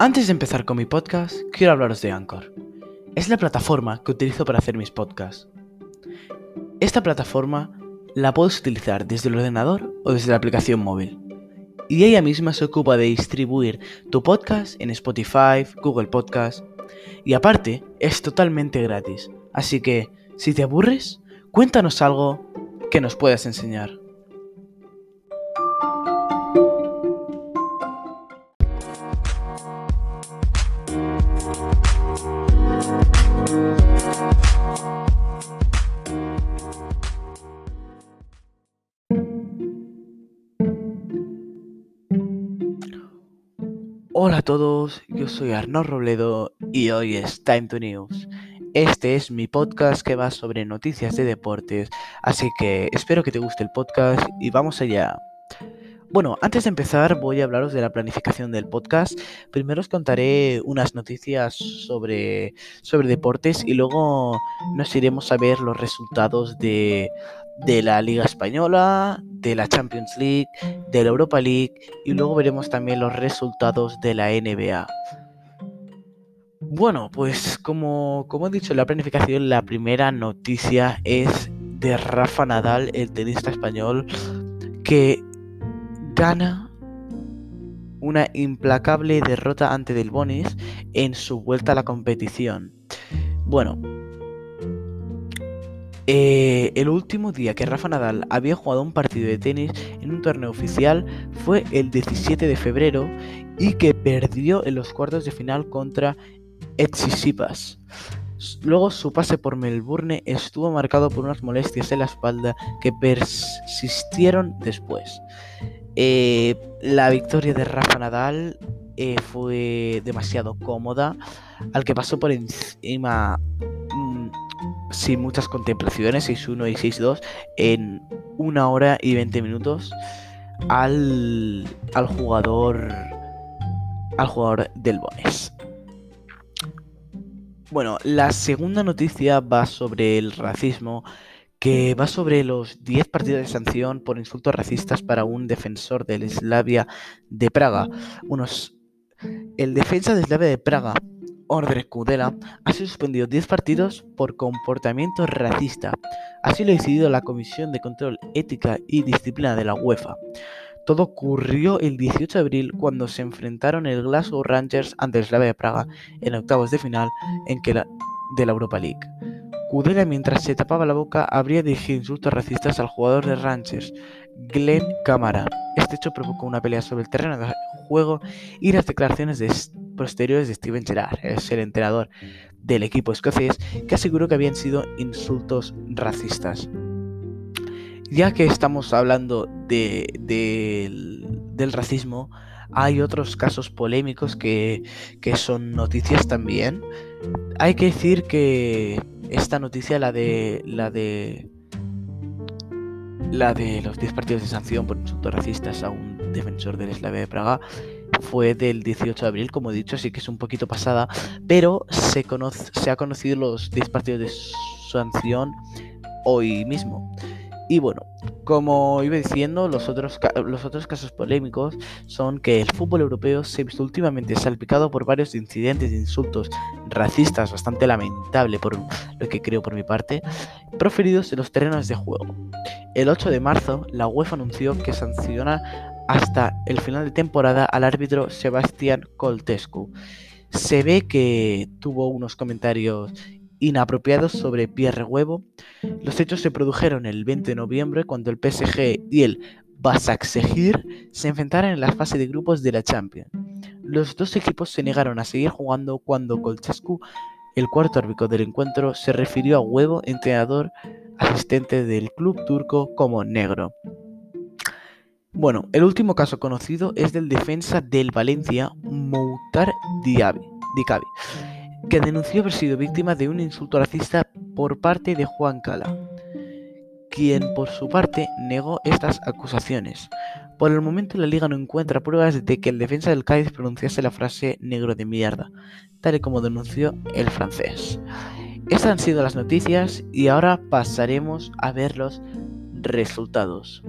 Antes de empezar con mi podcast, quiero hablaros de Anchor. Es la plataforma que utilizo para hacer mis podcasts. Esta plataforma la puedes utilizar desde el ordenador o desde la aplicación móvil. Y ella misma se ocupa de distribuir tu podcast en Spotify, Google Podcast. Y aparte, es totalmente gratis. Así que, si te aburres, cuéntanos algo que nos puedas enseñar. Hola a todos, yo soy Arnaud Robledo y hoy es Time to News. Este es mi podcast que va sobre noticias de deportes, así que espero que te guste el podcast y vamos allá. Bueno, antes de empezar voy a hablaros de la planificación del podcast. Primero os contaré unas noticias sobre, sobre deportes y luego nos iremos a ver los resultados de, de la Liga Española, de la Champions League, de la Europa League y luego veremos también los resultados de la NBA. Bueno, pues como, como he dicho en la planificación, la primera noticia es de Rafa Nadal, el tenista español, que gana una implacable derrota ante Del Bonis en su vuelta a la competición. Bueno, eh, el último día que Rafa Nadal había jugado un partido de tenis en un torneo oficial fue el 17 de febrero y que perdió en los cuartos de final contra Tsitsipas. Luego su pase por Melbourne estuvo marcado por unas molestias en la espalda que persistieron después. Eh, la victoria de Rafa Nadal eh, fue demasiado cómoda, al que pasó por encima sin muchas contemplaciones, 6-1 y 6-2, en una hora y 20 minutos al, al jugador al jugador del Bones. Bueno, la segunda noticia va sobre el racismo, que va sobre los 10 partidos de sanción por insultos racistas para un defensor del Slavia de Praga. El defensa de Slavia de Praga Orden Kudela ha sido suspendido 10 partidos por comportamiento racista. Así lo ha decidido la Comisión de Control Ética y Disciplina de la UEFA. Todo ocurrió el 18 de abril cuando se enfrentaron el Glasgow Rangers ante el Slavia de Praga en octavos de final en que de la Europa League. Kudela, mientras se tapaba la boca, habría dirigido insultos racistas al jugador de Rangers, Glenn Camara. Este hecho provocó una pelea sobre el terreno de juego y las declaraciones de posteriores de Steven Gerrard, el entrenador del equipo escocés, que aseguró que habían sido insultos racistas. Ya que estamos hablando de, del racismo, hay otros casos polémicos que, que son noticias también. Hay que decir que esta noticia, la de la de la de los 10 partidos de sanción por insultos racistas a un defensor del Slavia de Praga, fue del 18 de abril, como he dicho, así que es un poquito pasada, pero se, conoce, se ha conocido los 10 partidos de sanción hoy mismo. Y bueno, como iba diciendo, los otros, los otros casos polémicos son que el fútbol europeo se ha visto últimamente salpicado por varios incidentes de insultos racistas bastante lamentable por lo que creo por mi parte, proferidos en los terrenos de juego. El 8 de marzo, la UEFA anunció que sanciona hasta el final de temporada al árbitro Sebastián Coltescu. Se ve que tuvo unos comentarios inapropiados sobre Pierre Huevo. Los hechos se produjeron el 20 de noviembre cuando el PSG y el Basaksehir se enfrentaron en la fase de grupos de la Champions. Los dos equipos se negaron a seguir jugando cuando Coltescu, el cuarto árbitro del encuentro, se refirió a Huevo, entrenador asistente del club turco, como negro. Bueno, el último caso conocido es del defensa del Valencia, Moutar Diaby, que denunció haber sido víctima de un insulto racista por parte de Juan Cala, quien por su parte negó estas acusaciones. Por el momento la liga no encuentra pruebas de que el defensa del Cádiz pronunciase la frase negro de mierda, tal y como denunció el francés. Estas han sido las noticias y ahora pasaremos a ver los resultados.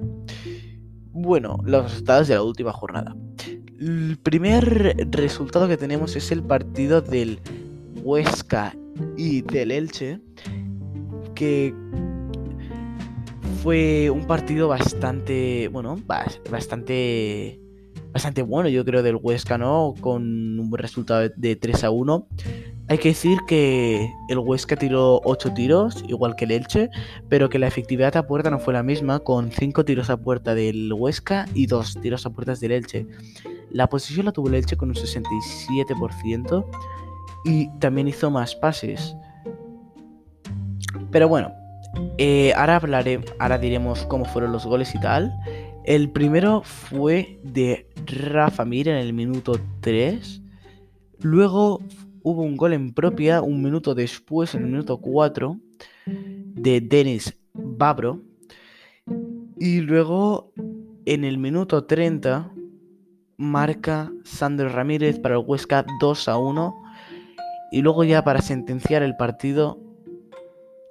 Bueno, los resultados de la última jornada. El primer resultado que tenemos es el partido del Huesca y del Elche, que fue un partido bastante, bueno, bastante, bastante bueno, yo creo, del Huesca, ¿no? Con un resultado de 3 a 1. Hay que decir que el Huesca tiró 8 tiros, igual que el Elche, pero que la efectividad a puerta no fue la misma, con 5 tiros a puerta del Huesca y 2 tiros a puertas del Elche. La posición la tuvo el Elche con un 67% y también hizo más pases. Pero bueno, eh, ahora hablaré, ahora diremos cómo fueron los goles y tal. El primero fue de Rafa Mir en el minuto 3. Luego hubo un gol en propia un minuto después, en el minuto 4, de Denis Babro. Y luego, en el minuto 30, marca Sandro Ramírez para el Huesca 2 a 1. Y luego ya para sentenciar el partido,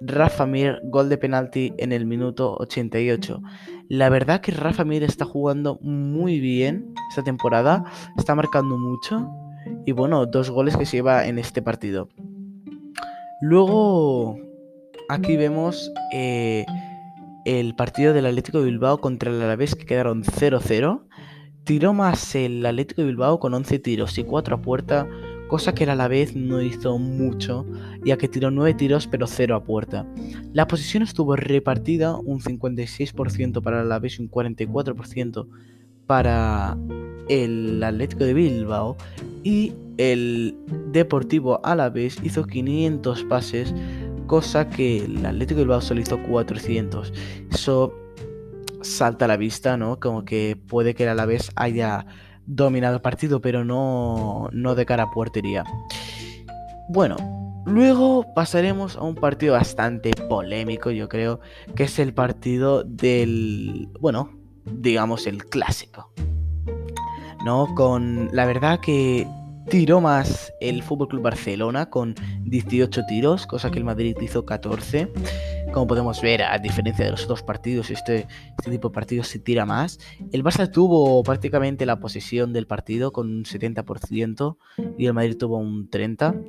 Rafa Mir, gol de penalti en el minuto 88. La verdad que Rafa Mir está jugando muy bien esta temporada, está marcando mucho y bueno, dos goles que se lleva en este partido. Luego, aquí vemos eh, el partido del Atlético de Bilbao contra el Alavés que quedaron 0-0. Tiró más el Atlético de Bilbao con 11 tiros y 4 a puerta, cosa que el Alavés no hizo mucho, ya que tiró 9 tiros pero 0 a puerta. La posición estuvo repartida, un 56% para el Alavés y un 44% para el Atlético de Bilbao y el Deportivo Alavés hizo 500 pases, cosa que el Atlético de Bilbao solo hizo 400. Eso salta a la vista, ¿no? Como que puede que el Alavés haya dominado el partido, pero no, no de cara a portería. Bueno, luego pasaremos a un partido bastante polémico, yo creo, que es el partido del, bueno, digamos el clásico. ¿no? Con la verdad que tiró más el Fútbol Club Barcelona con 18 tiros, cosa que el Madrid hizo 14. Como podemos ver, a diferencia de los otros partidos, este, este tipo de partidos se tira más. El Barça tuvo prácticamente la posesión del partido con un 70% y el Madrid tuvo un 30%.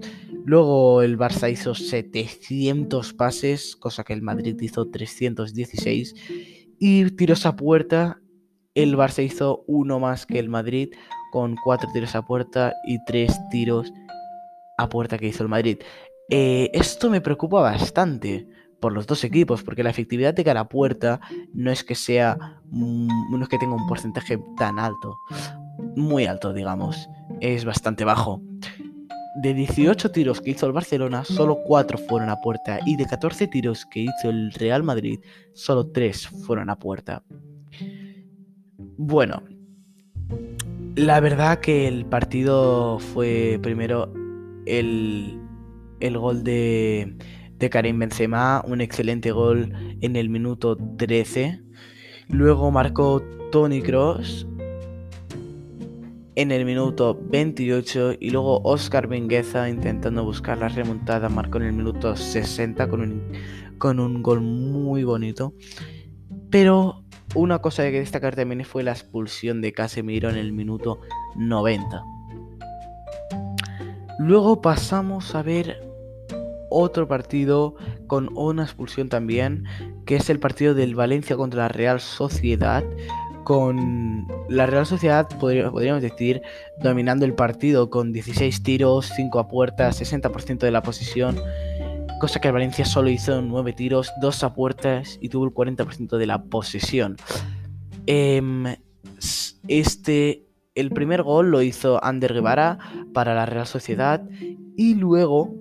Luego el Barça hizo 700 pases, cosa que el Madrid hizo 316. Y tiros a puerta el Barça hizo uno más que el Madrid con cuatro tiros a puerta y tres tiros a puerta que hizo el Madrid. Eh, esto me preocupa bastante por los dos equipos, porque la efectividad de cara a puerta no es que sea, no es que tenga un porcentaje tan alto, muy alto, digamos, es bastante bajo. De 18 tiros que hizo el Barcelona, solo 4 fueron a puerta, y de 14 tiros que hizo el Real Madrid, solo 3 fueron a puerta. Bueno, la verdad que el partido fue primero el, el gol de, de Karim Benzema, un excelente gol en el minuto 13. Luego marcó Tony Cross en el minuto 28 y luego Oscar Bengueza intentando buscar la remontada marcó en el minuto 60 con un, con un gol muy bonito. Pero una cosa que destacar también fue la expulsión de Casemiro en el minuto 90. Luego pasamos a ver otro partido con una expulsión también, que es el partido del Valencia contra la Real Sociedad, con la Real Sociedad, podríamos decir, dominando el partido con 16 tiros, 5 a puerta, 60% de la posición cosa que el Valencia solo hizo 9 tiros, 2 a puertas y tuvo el 40% de la posesión. Em, este, el primer gol lo hizo Ander Guevara para la Real Sociedad y luego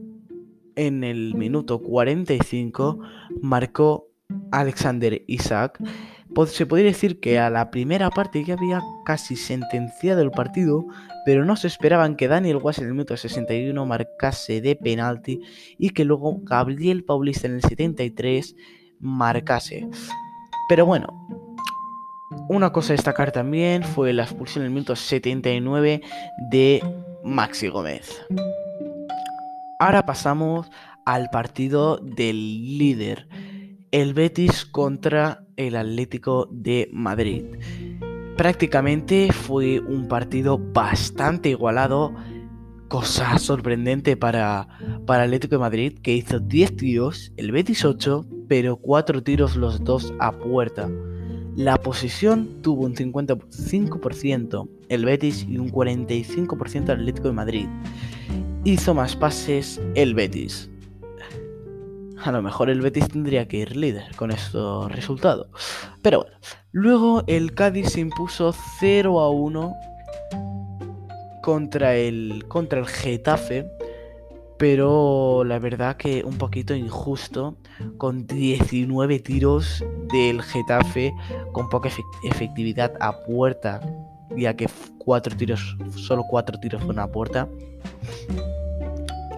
en el minuto 45 marcó Alexander Isaac se podría decir que a la primera parte ya había casi sentenciado el partido, pero no se esperaban que Daniel Guas en el minuto 61 marcase de penalti y que luego Gabriel Paulista en el 73 marcase. Pero bueno, una cosa a destacar también fue la expulsión en el minuto 79 de Maxi Gómez. Ahora pasamos al partido del líder, el Betis contra el Atlético de Madrid. prácticamente fue un partido bastante igualado, cosa sorprendente para, para Atlético de Madrid, que hizo 10 tiros, el Betis 8, pero 4 tiros los dos a puerta. La posición tuvo un 55% el Betis y un 45% el Atlético de Madrid. Hizo más pases el Betis. A lo mejor el Betis tendría que ir líder con estos resultados. Pero bueno, luego el Cádiz se impuso 0 a 1 contra el, contra el Getafe. Pero la verdad que un poquito injusto, con 19 tiros del Getafe, con poca efectividad a puerta, ya que cuatro tiros, solo 4 tiros fueron a puerta.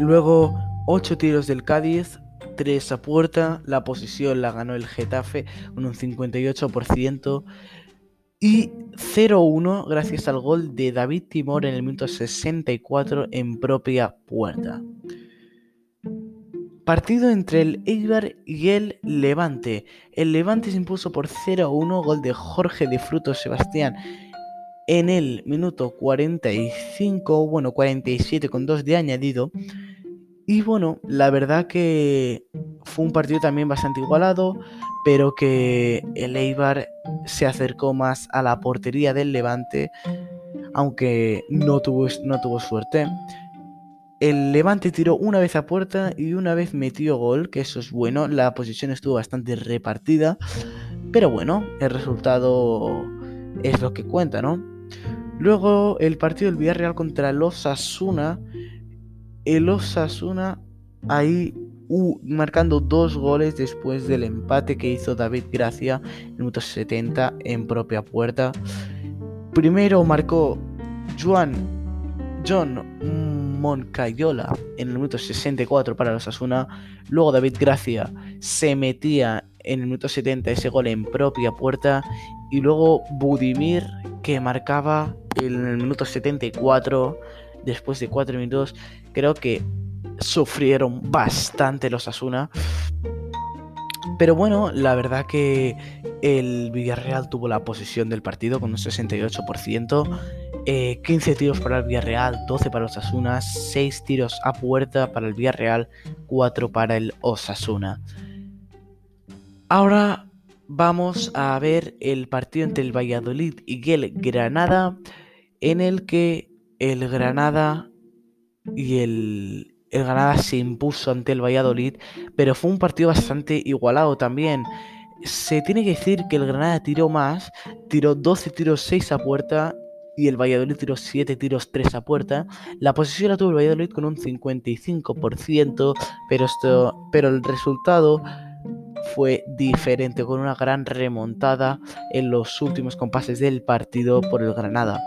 Luego 8 tiros del Cádiz, 3 a puerta. La posición la ganó el Getafe con un 58%. Y 0-1 gracias al gol de David Timor en el minuto 64 en propia puerta. Partido entre el Eibar y el Levante. El Levante se impuso por 0-1, gol de Jorge de Fruto Sebastián en el minuto 45, bueno, 47 con 2 de añadido. Y bueno, la verdad que fue un partido también bastante igualado, pero que el Eibar se acercó más a la portería del Levante, aunque no tuvo, no tuvo suerte. El Levante tiró una vez a puerta y una vez metió gol, que eso es bueno. La posición estuvo bastante repartida, pero bueno, el resultado es lo que cuenta, ¿no? Luego el partido del Villarreal contra el Osasuna el Osasuna ahí marcando dos goles después del empate que hizo David Gracia en minuto 70 en propia puerta. Primero marcó Juan John Moncayola en el minuto 64 para el Osasuna. Luego David Gracia se metía en el minuto 70 ese gol en propia puerta. Y luego Budimir que marcaba en el minuto 74 después de 4 minutos Creo que sufrieron bastante los Asuna. Pero bueno, la verdad que el Villarreal tuvo la posición del partido con un 68%. 15 eh, tiros para el Villarreal, 12 para los Osasuna, 6 tiros a puerta para el Villarreal, 4 para el Osasuna. Ahora vamos a ver el partido entre el Valladolid y el Granada, en el que el Granada y el, el Granada se impuso ante el Valladolid, pero fue un partido bastante igualado también. Se tiene que decir que el Granada tiró más, tiró 12 tiros 6 a puerta y el Valladolid tiró 7 tiros 3 a puerta. La posición la tuvo el Valladolid con un 55%, pero, esto, pero el resultado fue diferente, con una gran remontada en los últimos compases del partido por el Granada.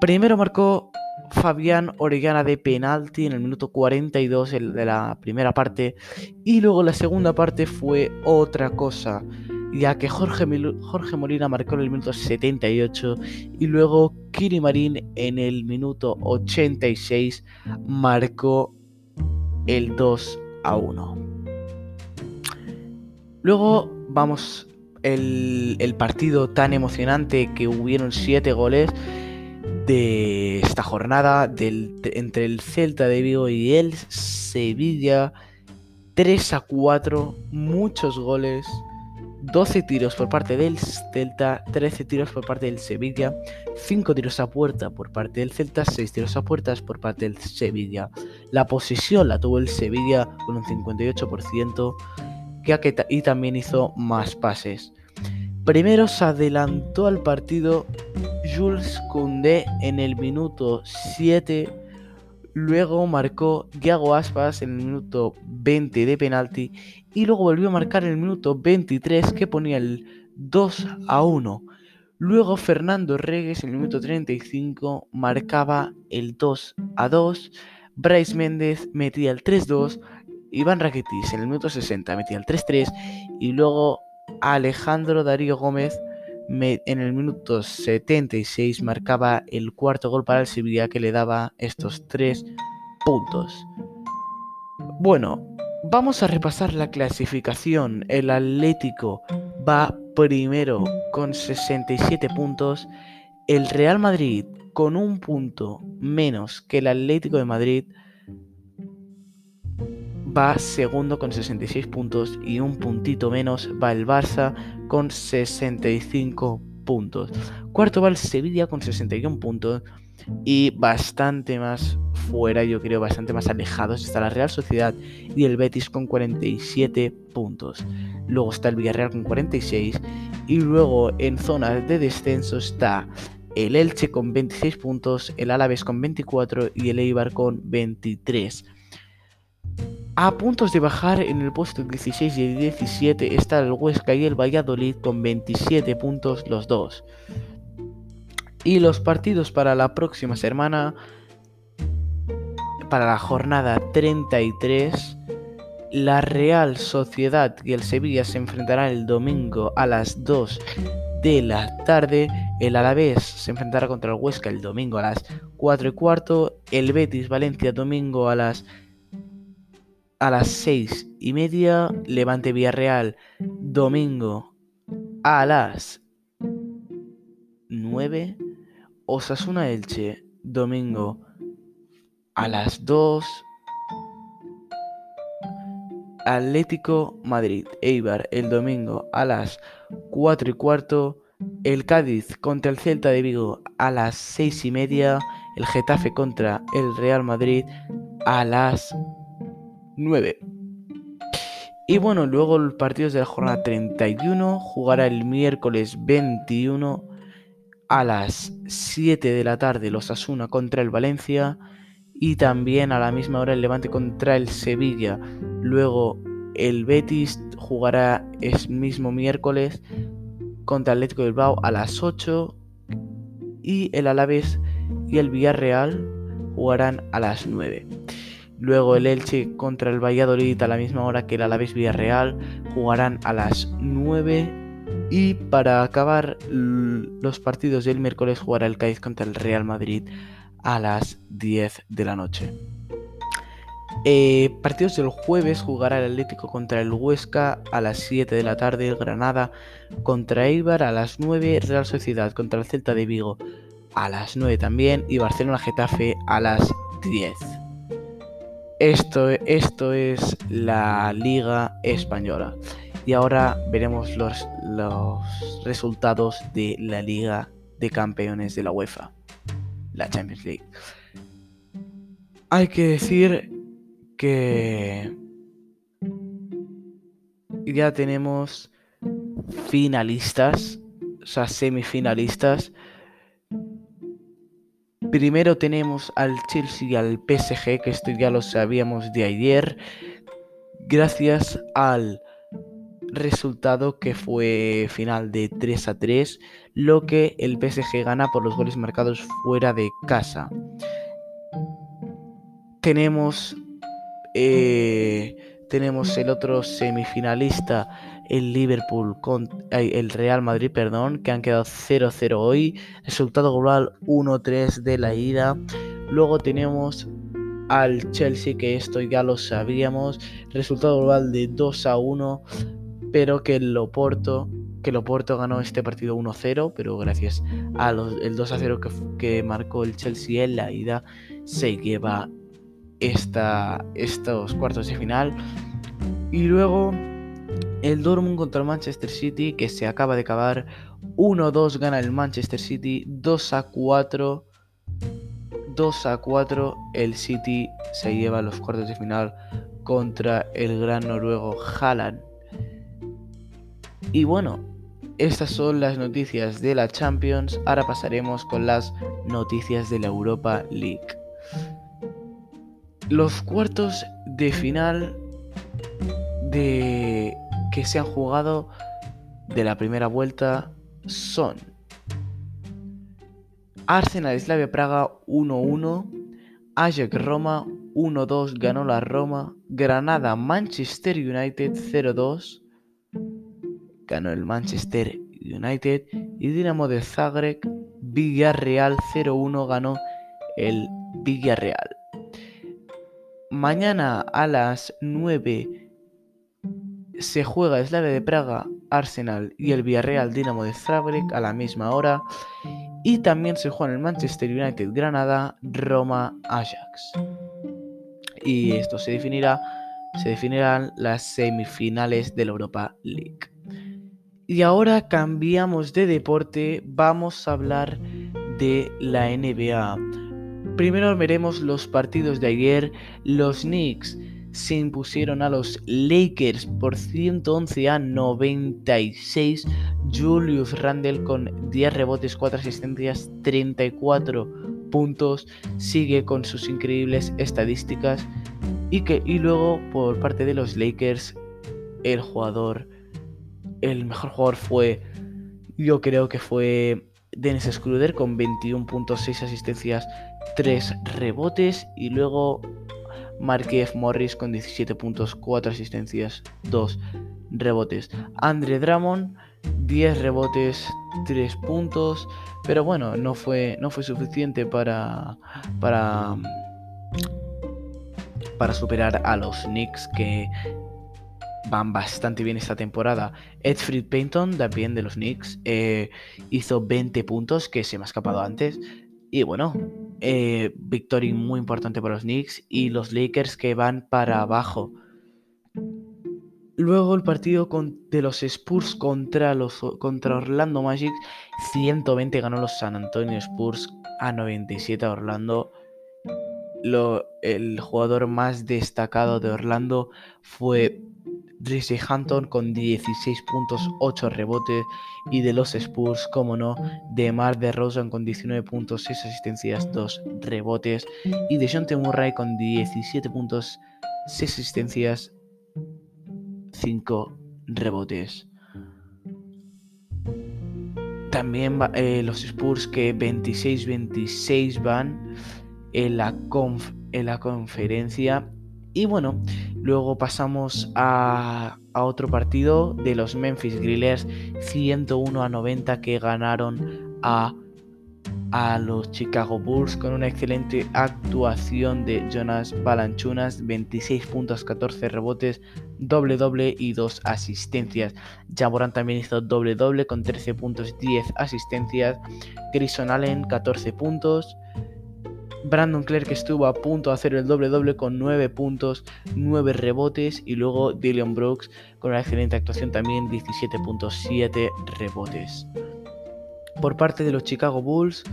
Primero marcó Fabián Orellana de penalti en el minuto 42 de la primera parte y luego la segunda parte fue otra cosa ya que Jorge, Jorge Molina marcó en el minuto 78 y luego Kiri Marín en el minuto 86 marcó el 2 a 1. Luego vamos el, partido tan emocionante que hubieron 7 goles de esta jornada del, entre el Celta de Vigo y el Sevilla. 3 a 4, muchos goles, 12 tiros por parte del Celta, 13 tiros por parte del Sevilla, 5 tiros a puerta por parte del Celta, 6 tiros a puertas por parte del Sevilla. La posición la tuvo el Sevilla con un 58%, que, y también hizo más pases. Primero se adelantó al partido Jules Koundé en el minuto 7. Luego marcó Diago Aspas en el minuto 20 de penalti. Y luego volvió a marcar en el minuto 23 que ponía el 2 a 1. Luego Fernando Regues en el minuto 35 marcaba el 2 a 2. Bryce Méndez metía el 3-2. Iván Rakitic en el minuto 60 metía el 3-3. Y luego Alejandro Darío Gómez en el minuto 76 marcaba el cuarto gol para el Sevilla que le daba estos tres puntos. Bueno, vamos a repasar la clasificación. El Atlético va primero con 67 puntos. El Real Madrid con un punto menos que el Atlético de Madrid va segundo con 66 puntos y un puntito menos va el Barça con 65 puntos. Cuarto va el Sevilla con 61 puntos y bastante más fuera, yo creo, bastante más alejados está la Real Sociedad y el Betis con 47 puntos. Luego está el Villarreal con 46 y luego en zona de descenso está el Elche con 26 puntos, el Alavés con 24 y el Eibar con 23. A puntos de bajar en el puesto 16 y 17 está el Huesca y el Valladolid con 27 puntos los dos. Y los partidos para la próxima semana, para la jornada 33, la Real Sociedad y el Sevilla se enfrentarán el domingo a las 2 de la tarde. El Alavés se enfrentará contra el Huesca el domingo a las 4 y cuarto. El Betis Valencia domingo a las a las 6 y media. Levante Villarreal domingo a las 9. Osasuna Elche domingo a las 2. Atlético Madrid Eibar el domingo a las 4 y cuarto. El Cádiz contra el Celta de Vigo a las 6 y media. El Getafe contra el Real Madrid a las 9. Y bueno, luego los partidos de la jornada 31 jugará el miércoles 21 a las 7 de la tarde los Asuna contra el Valencia y también a la misma hora el Levante contra el Sevilla. Luego el Betis jugará el mismo miércoles contra el Atlético de Bilbao a las 8 y el Alavés y el Villarreal jugarán a las 9. Luego el Elche contra el Valladolid a la misma hora que el Alavés Villarreal jugarán a las 9 y para acabar los partidos del miércoles jugará el Cádiz contra el Real Madrid a las 10 de la noche. Eh, partidos del jueves jugará el Atlético contra el Huesca a las 7 de la tarde, el Granada contra Eibar a las 9, Real Sociedad contra el Celta de Vigo a las 9 también y Barcelona Getafe a las 10. Esto, esto es la Liga Española. Y ahora veremos los, los resultados de la Liga de Campeones de la UEFA, la Champions League. Hay que decir que ya tenemos finalistas, o sea, semifinalistas Primero tenemos al Chelsea y al PSG, que esto ya lo sabíamos de ayer, gracias al resultado que fue final de 3 a 3, lo que el PSG gana por los goles marcados fuera de casa. Tenemos, eh, tenemos el otro semifinalista el Liverpool con el Real Madrid, perdón, que han quedado 0-0 hoy. Resultado global 1-3 de la ida. Luego tenemos al Chelsea, que esto ya lo sabíamos. Resultado global de 2 1, pero que el Loporto que Loporto ganó este partido 1-0, pero gracias al 2-0 que, que, marcó el Chelsea en la ida, se lleva esta, estos cuartos de final. Y luego el Dortmund contra el Manchester City, que se acaba de acabar. 1-2 gana el Manchester City. 2-4. 2-4 el City se lleva a los cuartos de final contra el gran noruego Haaland. Y bueno, estas son las noticias de la Champions. Ahora pasaremos con las noticias de la Europa League. Los cuartos de final de que se han jugado de la primera vuelta son Arsenal Slavia Praga 1-1, Ajax Roma 1-2 ganó la Roma, Granada Manchester United 0-2 ganó el Manchester United y Dinamo de Zagreb Villarreal 0-1 ganó el Villarreal. Mañana a las 9 se juega Slavia de Praga Arsenal y el Villarreal Dinamo de Zagreb a la misma hora. Y también se juega en el Manchester United Granada, Roma, Ajax. Y esto se definirá, se definirán las semifinales de la Europa League. Y ahora cambiamos de deporte, vamos a hablar de la NBA. Primero veremos los partidos de ayer. Los Knicks se impusieron a los Lakers por 111 a 96. Julius Randle con 10 rebotes, 4 asistencias, 34 puntos. Sigue con sus increíbles estadísticas. Y, que, y luego por parte de los Lakers, el jugador, el mejor jugador fue, yo creo que fue Dennis Scruder con 21.6 asistencias, 3 rebotes. Y luego Marquez Morris con 17 puntos, 4 asistencias, 2 rebotes. Andre Drummond, 10 rebotes, 3 puntos. Pero bueno, no fue, no fue suficiente para, para, para superar a los Knicks que van bastante bien esta temporada. Edfried Payton, también de los Knicks, eh, hizo 20 puntos, que se me ha escapado antes. Y bueno, eh, muy importante para los Knicks y los Lakers que van para abajo. Luego el partido de los Spurs contra, los, contra Orlando Magic. 120 ganó los San Antonio Spurs a 97 a Orlando. el jugador más destacado de Orlando fue Drizzy Hampton con 16 puntos, 8 rebotes y de los Spurs, como no, de Mar de Rosen con 19 puntos, 6 asistencias, 2 rebotes y de John Murray con 17 puntos, 6 asistencias, 5 rebotes. También eh, los Spurs que 26-26 van en la, en la conferencia y bueno, luego pasamos a, otro partido de los Memphis Grillers 101 a 90 que ganaron a, a los Chicago Bulls con una excelente actuación de Jonas Balanchunas, 26 puntos, 14 rebotes, doble doble y 2 asistencias. Jamoran también hizo doble doble con 13 puntos, 10 asistencias. Grison Allen 14 puntos. Brandon Clark estuvo a punto de hacer el doble doble con 9 puntos, 9 rebotes y luego Dylan Brooks con una excelente actuación también 17.7 rebotes. Por parte de los Chicago Bulls,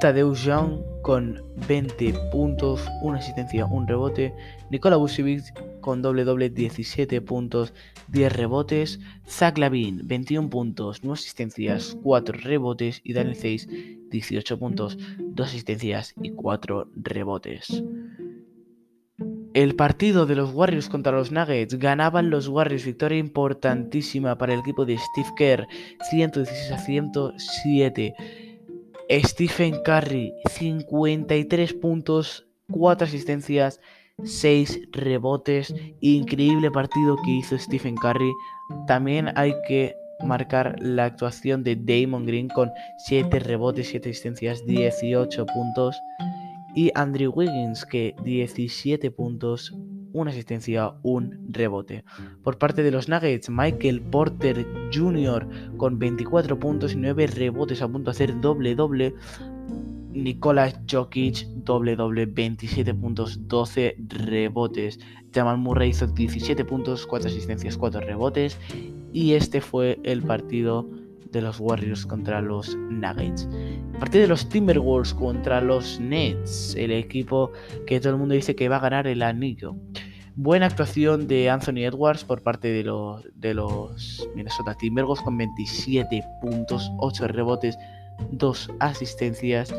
Tadeusz Young con 20 puntos, una asistencia, un rebote. Nikola Vucevic con doble doble 17 puntos, 10 rebotes. Zach Lavin 21 puntos, 9 asistencias, 4 rebotes. Y Daniel 6 18 puntos, 2 asistencias y 4 rebotes. El partido de los Warriors contra los Nuggets ganaban los Warriors, victoria importantísima para el equipo de Steve Kerr, 116 a 107. Stephen Curry, 53 puntos, 4 asistencias, 6 rebotes. Increíble partido que hizo Stephen Curry. También hay que marcar la actuación de Damon Green con 7 rebotes, 7 asistencias, 18 puntos. Y Andrew Wiggins que 17 puntos, una asistencia, un rebote. Por parte de los Nuggets, Michael Porter Jr. con 24 puntos y 9 rebotes a punto de hacer doble doble. Nicolás Jokic, doble doble, 27 puntos, 12 rebotes. Jamal Murray hizo 17 puntos, 4 asistencias, 4 rebotes. Y este fue el partido de los Warriors contra los Nuggets. Partido de los Timberwolves contra los Nets, el equipo que todo el mundo dice que va a ganar el anillo. Buena actuación de Anthony Edwards por parte de los, de los Minnesota Timberwolves con 27 puntos, 8 rebotes, 2 asistencias.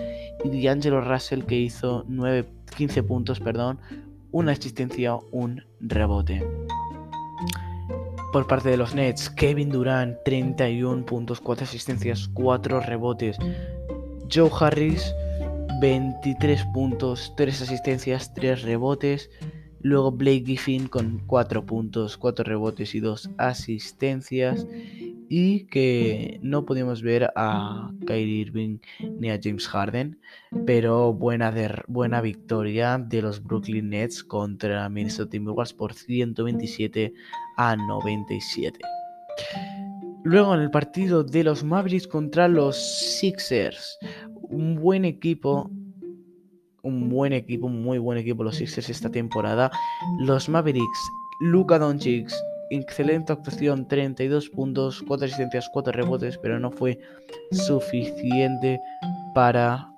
Y D'Angelo Russell que hizo 9, 15 puntos, perdón, una asistencia, un rebote. Por parte de los Nets, Kevin Durant, 31 puntos, 4 asistencias, 4 rebotes. Joe Harris, 23 puntos, 3 asistencias, 3 rebotes. Luego Blake Griffin con 4 puntos, 4 rebotes y 2 asistencias y que no pudimos ver a Kyrie Irving ni a James Harden, pero buena, buena victoria de los Brooklyn Nets contra Minnesota Timberwolves por 127 a 97. Luego en el partido de los Mavericks contra los Sixers. Un buen equipo. Un buen equipo, un muy buen equipo los Sixers esta temporada. Los Mavericks, Luka Doncic, excelente actuación, 32 puntos, 4 asistencias, 4 rebotes, pero no fue suficiente para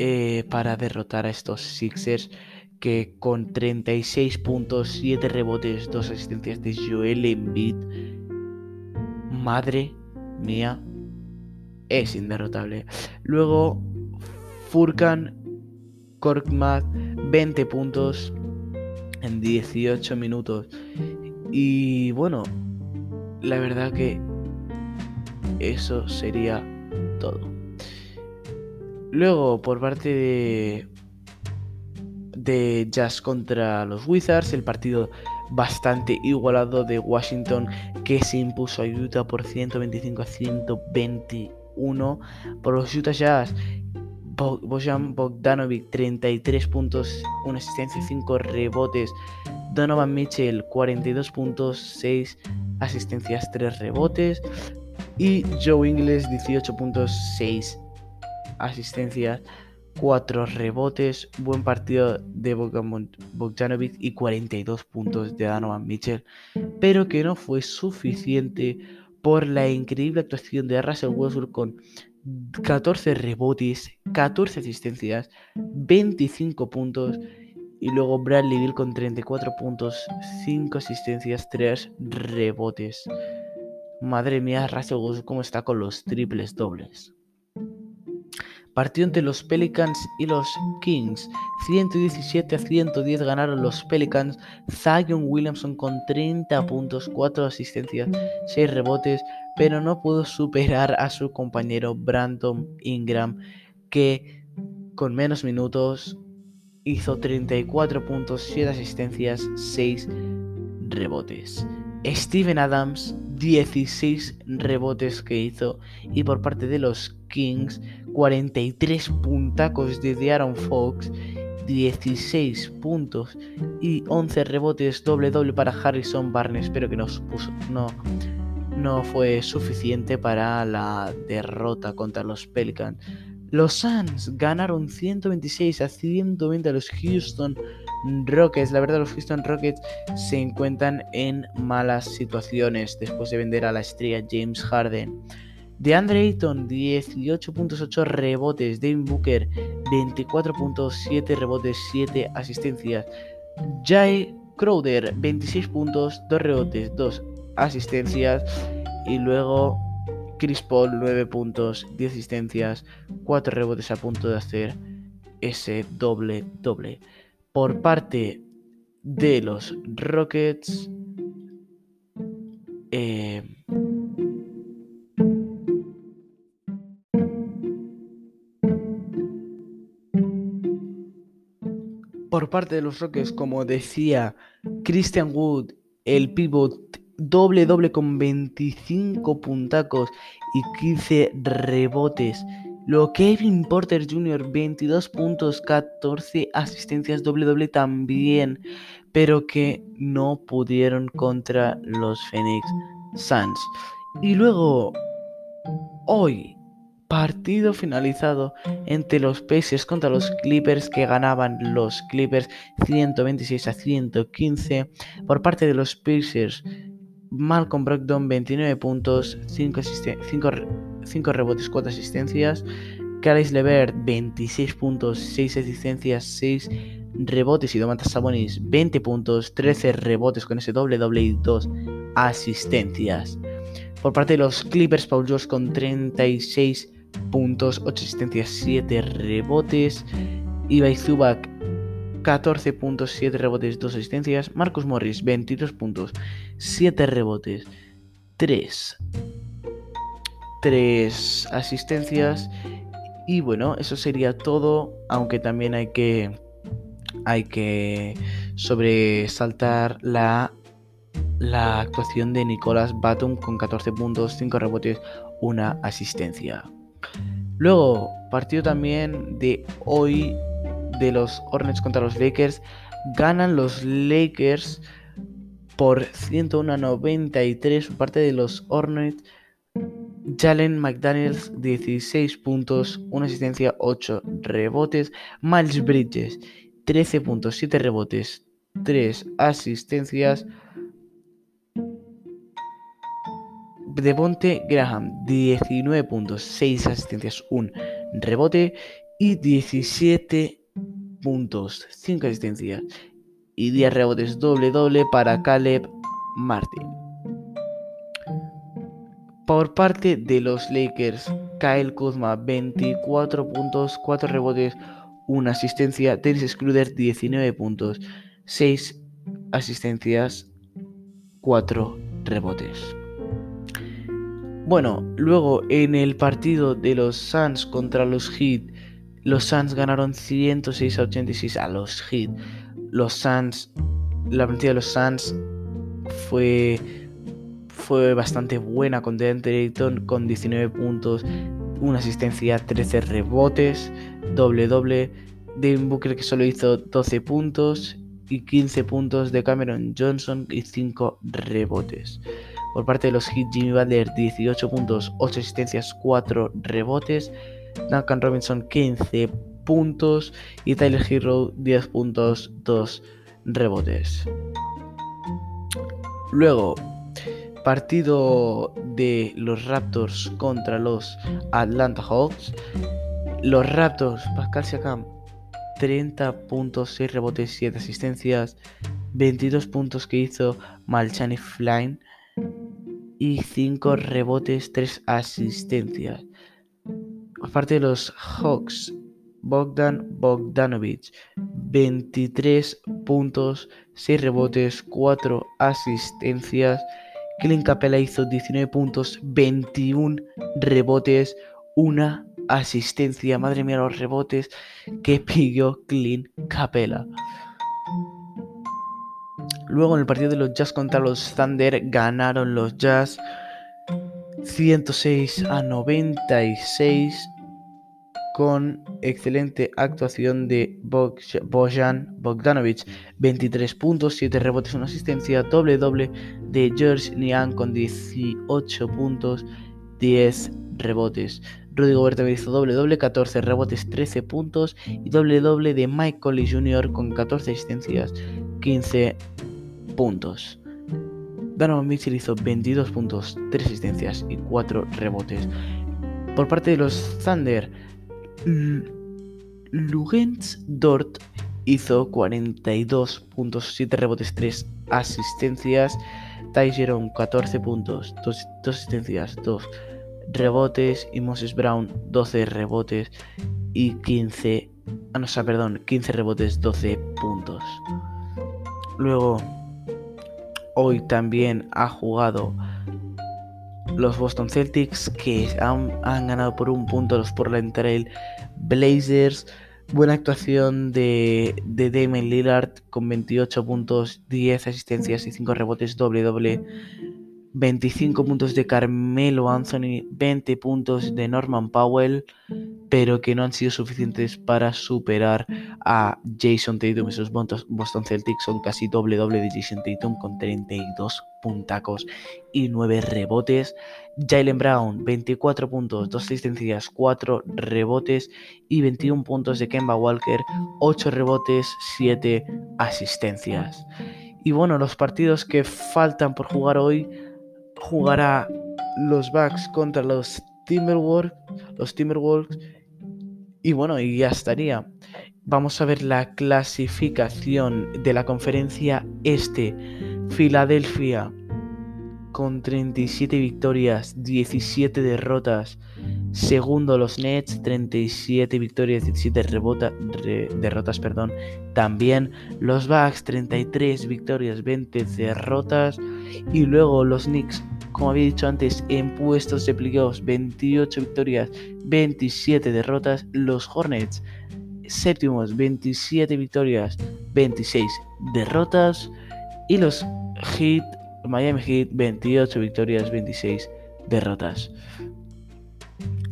eh, para derrotar a estos Sixers que con 36 puntos, 7 rebotes, 2 asistencias de Joel Embiid, madre mía, es inderrotable. Luego, Furkan Korkmaz, 20 puntos en 18 minutos. Y bueno, la verdad que eso sería todo. Luego, por parte de de Jazz contra los Wizards, el partido bastante igualado de Washington que se impuso a Utah por 125 a 121 por los Utah Jazz. Bojan Bogdanovic 33 puntos, una asistencia y 5 rebotes. Donovan Mitchell 42 puntos, 6 asistencias, 3 rebotes. Y Joe Ingles 18 puntos, 6 asistencias, 4 rebotes, buen partido de Bogdanovic y 42 puntos de Donovan Mitchell, pero que no fue suficiente por la increíble actuación de Russell Westbrook con 14 rebotes, 14 asistencias, 25 puntos y luego Bradley Bill con 34 puntos, 5 asistencias, 3 rebotes. Madre mía, Russell Westbrook cómo está con los triples dobles. Partido entre los Pelicans y los Kings. 117 a 110 ganaron los Pelicans. Zion Williamson con 30 puntos, 4 asistencias, 6 rebotes, pero no pudo superar a su compañero Brandon Ingram, que con menos minutos hizo 34 puntos, 7 asistencias, 6 rebotes. Steven Adams, 16 rebotes que hizo. Y por parte de los Kings, 43 puntacos de Aaron Fox, 16 puntos y 11 rebotes doble doble para Harrison Barnes, pero que no, no, no fue suficiente para la derrota contra los Pelicans. Los Suns ganaron 126 a 120 a los Houston Rockets. La verdad, los Houston Rockets se encuentran en malas situaciones después de vender a la estrella James Harden. De Andre Ayton, 18.8 rebotes. Devin Booker, 24.7 rebotes, 7 asistencias. Jay Crowder, 26 puntos, 2 rebotes, 2 asistencias. Y luego Chris Paul, 9 puntos, 10 asistencias, 4 rebotes a punto de hacer ese doble doble. Por parte de los Rockets, eh, por parte de los Rockets, como decía Christian Wood, el pivot doble doble con 25 puntacos y 15 rebotes. Lo Kevin Porter Jr., 22 puntos, 14 asistencias doble doble también, pero que no pudieron contra los Phoenix Suns. Y luego, hoy, partido finalizado entre los Pacers contra los Clippers que ganaban los Clippers 126 a 115 por parte de los Pacers Malcolm Brogdon 29 puntos, 5, 5, rebotes, 4 asistencias. Caris Levert 26 puntos, 6 asistencias, 6 rebotes y Domantas Sabonis 20 puntos, 13 rebotes con ese doble doble y 2 asistencias. Por parte de los Clippers, Paul George con 36 puntos, 8 asistencias, 7 rebotes. Ibai Zubac 14 puntos, 7 rebotes, 2 asistencias. Marcus Morris, 22 puntos, 7 rebotes, 3, 3 asistencias. Y bueno, eso sería todo, aunque también hay que, hay que sobresaltar la, la actuación de Nicolas Batum con 14 puntos, 5 rebotes, 1 asistencia. Luego, partido también de hoy de los Hornets contra los Lakers. Ganan los Lakers por 101.93 por parte de los Hornets. Jalen McDaniels 16 puntos, una asistencia, 8 rebotes. Miles Bridges 13 puntos, 7 rebotes, 3 asistencias. Devonte Graham 19 puntos, 6 asistencias, 1 rebote y 17 puntos, 5 asistencias y 10 rebotes doble doble para Caleb Martin. Por parte de los Lakers, Kyle Kuzma 24 puntos, 4 rebotes, 1 asistencia, Dennis Schröder 19 puntos, 6 asistencias, 4 rebotes. Bueno, luego en el partido de los Suns contra los Heat, los Suns ganaron 106 a 86 a los Heat. Los Suns, la partida de los Suns fue, fue bastante buena con DeAndre Ayton con 19 puntos, una asistencia, 13 rebotes, doble doble. Devin Booker que solo hizo 12 puntos y 15 puntos de Cameron Johnson y 5 rebotes. Por parte de los Heat, Jimmy Butler 18 puntos, 8 asistencias, 4 rebotes. Duncan Robinson 15 puntos y Tyler Hero 10 puntos, 2 rebotes. Luego, partido de los Raptors contra los Atlanta Hawks. Los Raptors, Pascal Siakam, 30 puntos, 6 rebotes, 7 asistencias, 22 puntos que hizo Malchani Flynn y 5 rebotes, 3 asistencias. Aparte de los Hawks, Bogdan Bogdanovic, 23 puntos, 6 rebotes, 4 asistencias. Clint Capella hizo 19 puntos, 21 rebotes, 1 asistencia. Madre mía, los rebotes que pilló Clint Capella. Luego en el partido de los Jazz contra los Thunder ganaron los Jazz 106 a 96 con excelente actuación de Bojan Bogdanovic, 23 puntos, 7 rebotes, 1 asistencia, doble doble de George Niang con 18 puntos, 10 rebotes. Rudy Gobert hizo doble doble, 14 rebotes, 13 puntos y doble doble de Mike Colley Jr. con 14 asistencias, 15 puntos. Donovan Mitchell hizo 22 puntos, 3 asistencias y 4 rebotes. Por parte de los Thunder, Lugens Dort hizo 42 puntos, 7 rebotes, 3 asistencias. Ty 14 puntos, 2, asistencias, 2 rebotes. Y Moses Brown 12 rebotes y 15, ah, no, perdón, 15 rebotes, 12 puntos. Luego hoy también ha jugado los Boston Celtics que han, ganado por un punto los Portland Trail Blazers. Buena actuación de, de Damon Lillard con 28 puntos, 10 asistencias y 5 rebotes doble doble. 25 puntos de Carmelo Anthony, 20 puntos de Norman Powell, pero que no han sido suficientes para superar a Jason Tatum. Esos Boston Celtics son casi doble doble de Jason Tatum con 32 puntacos y 9 rebotes. Jalen Brown, 24 puntos, 2 asistencias, 4 rebotes y 21 puntos de Kemba Walker, 8 rebotes, 7 asistencias. Y bueno, los partidos que faltan por jugar hoy jugará los Bucks contra los Timberwolves, los Timberwolves y bueno, y ya estaría. Vamos a ver la clasificación de la conferencia este. Filadelfia con 37 victorias, 17 derrotas. Segundo los Nets, 37 victorias, 17 derrotas. Perdón. También los Bucks, 33 victorias, 20 derrotas. Y luego los Knicks, como había dicho antes, en puestos de playoffs, 28 victorias, 27 derrotas. Los Hornets, séptimos, 27 victorias, 26 derrotas. Y los Heat, Miami Heat, 28 victorias, 26 derrotas.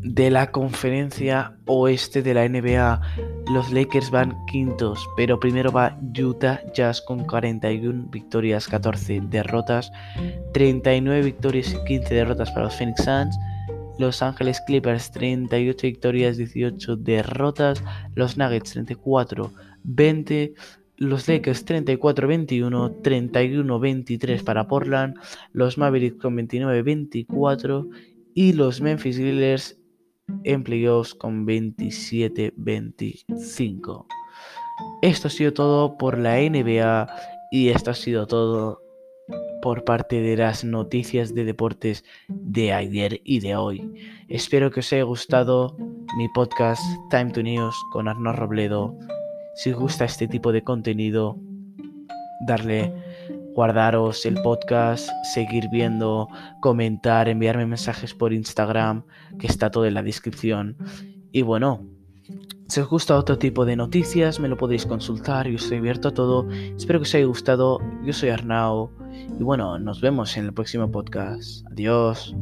de la conferencia oeste de la NBA, los Lakers van quintos, pero primero va Utah Jazz con 41 victorias, 14 derrotas, 39 victorias y 15 derrotas para los Phoenix Suns. Los Ángeles Clippers 38 victorias, 18 derrotas. Los Nuggets 34, 20. Los Lakers 34-21, 31-23 para Portland, los Mavericks con 29-24 y los Memphis Grizzlies en playoffs con 27-25. Esto ha sido todo por la NBA y esto ha sido todo por parte de las noticias de deportes de ayer y de hoy. Espero que os haya gustado mi podcast Time to News con Arnaud Robledo. Si os gusta este tipo de contenido, darle guardaros el podcast, seguir viendo, comentar, enviarme mensajes por Instagram, que está todo en la descripción. Y bueno, si os gusta otro tipo de noticias, me lo podéis consultar, yo estoy abierto a todo. Espero que os haya gustado, yo soy Arnau y bueno, nos vemos en el próximo podcast. Adiós.